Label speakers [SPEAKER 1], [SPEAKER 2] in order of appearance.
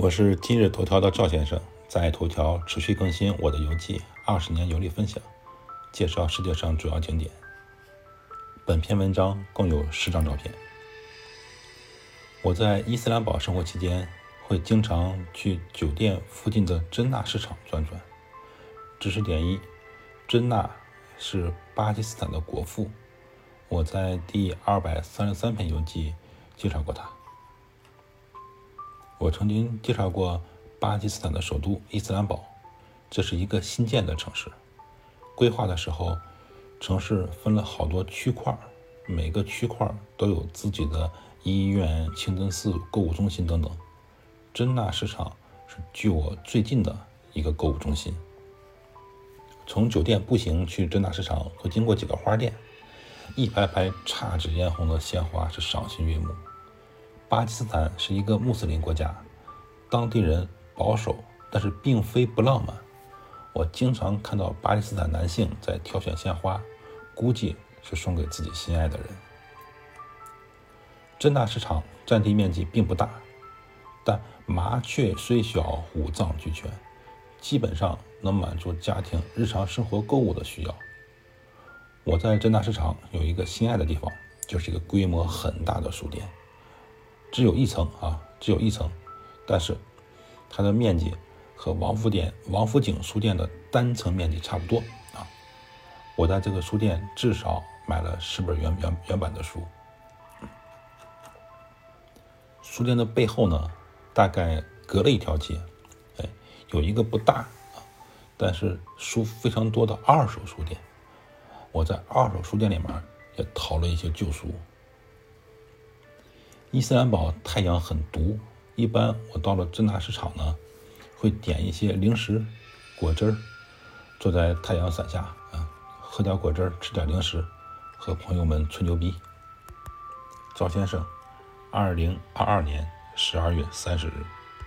[SPEAKER 1] 我是今日头条的赵先生，在头条持续更新我的游记，二十年游历分享，介绍世界上主要景点。本篇文章共有十张照片。我在伊斯兰堡生活期间，会经常去酒店附近的真纳市场转转。知识点一：真纳是巴基斯坦的国父，我在第二百三十三篇游记介绍过他。我曾经介绍过巴基斯坦的首都伊斯兰堡，这是一个新建的城市。规划的时候，城市分了好多区块，每个区块都有自己的医院、清真寺、购物中心等等。真纳市场是距我最近的一个购物中心。从酒店步行去真纳市场，会经过几个花店，一排排姹紫嫣红的鲜花是赏心悦目。巴基斯坦是一个穆斯林国家，当地人保守，但是并非不浪漫。我经常看到巴基斯坦男性在挑选鲜花，估计是送给自己心爱的人。真纳市场占地面积并不大，但麻雀虽小，五脏俱全，基本上能满足家庭日常生活购物的需要。我在真纳市场有一个心爱的地方，就是一个规模很大的书店。只有一层啊，只有一层，但是它的面积和王府店、王府井书店的单层面积差不多啊。我在这个书店至少买了十本原原原版的书。书店的背后呢，大概隔了一条街，哎，有一个不大，但是书非常多的二手书店。我在二手书店里面也淘了一些旧书。伊斯兰堡太阳很毒，一般我到了真纳市场呢，会点一些零食、果汁儿，坐在太阳伞下啊，喝点果汁儿，吃点零食，和朋友们吹牛逼。赵先生，二零二二年十二月三十日。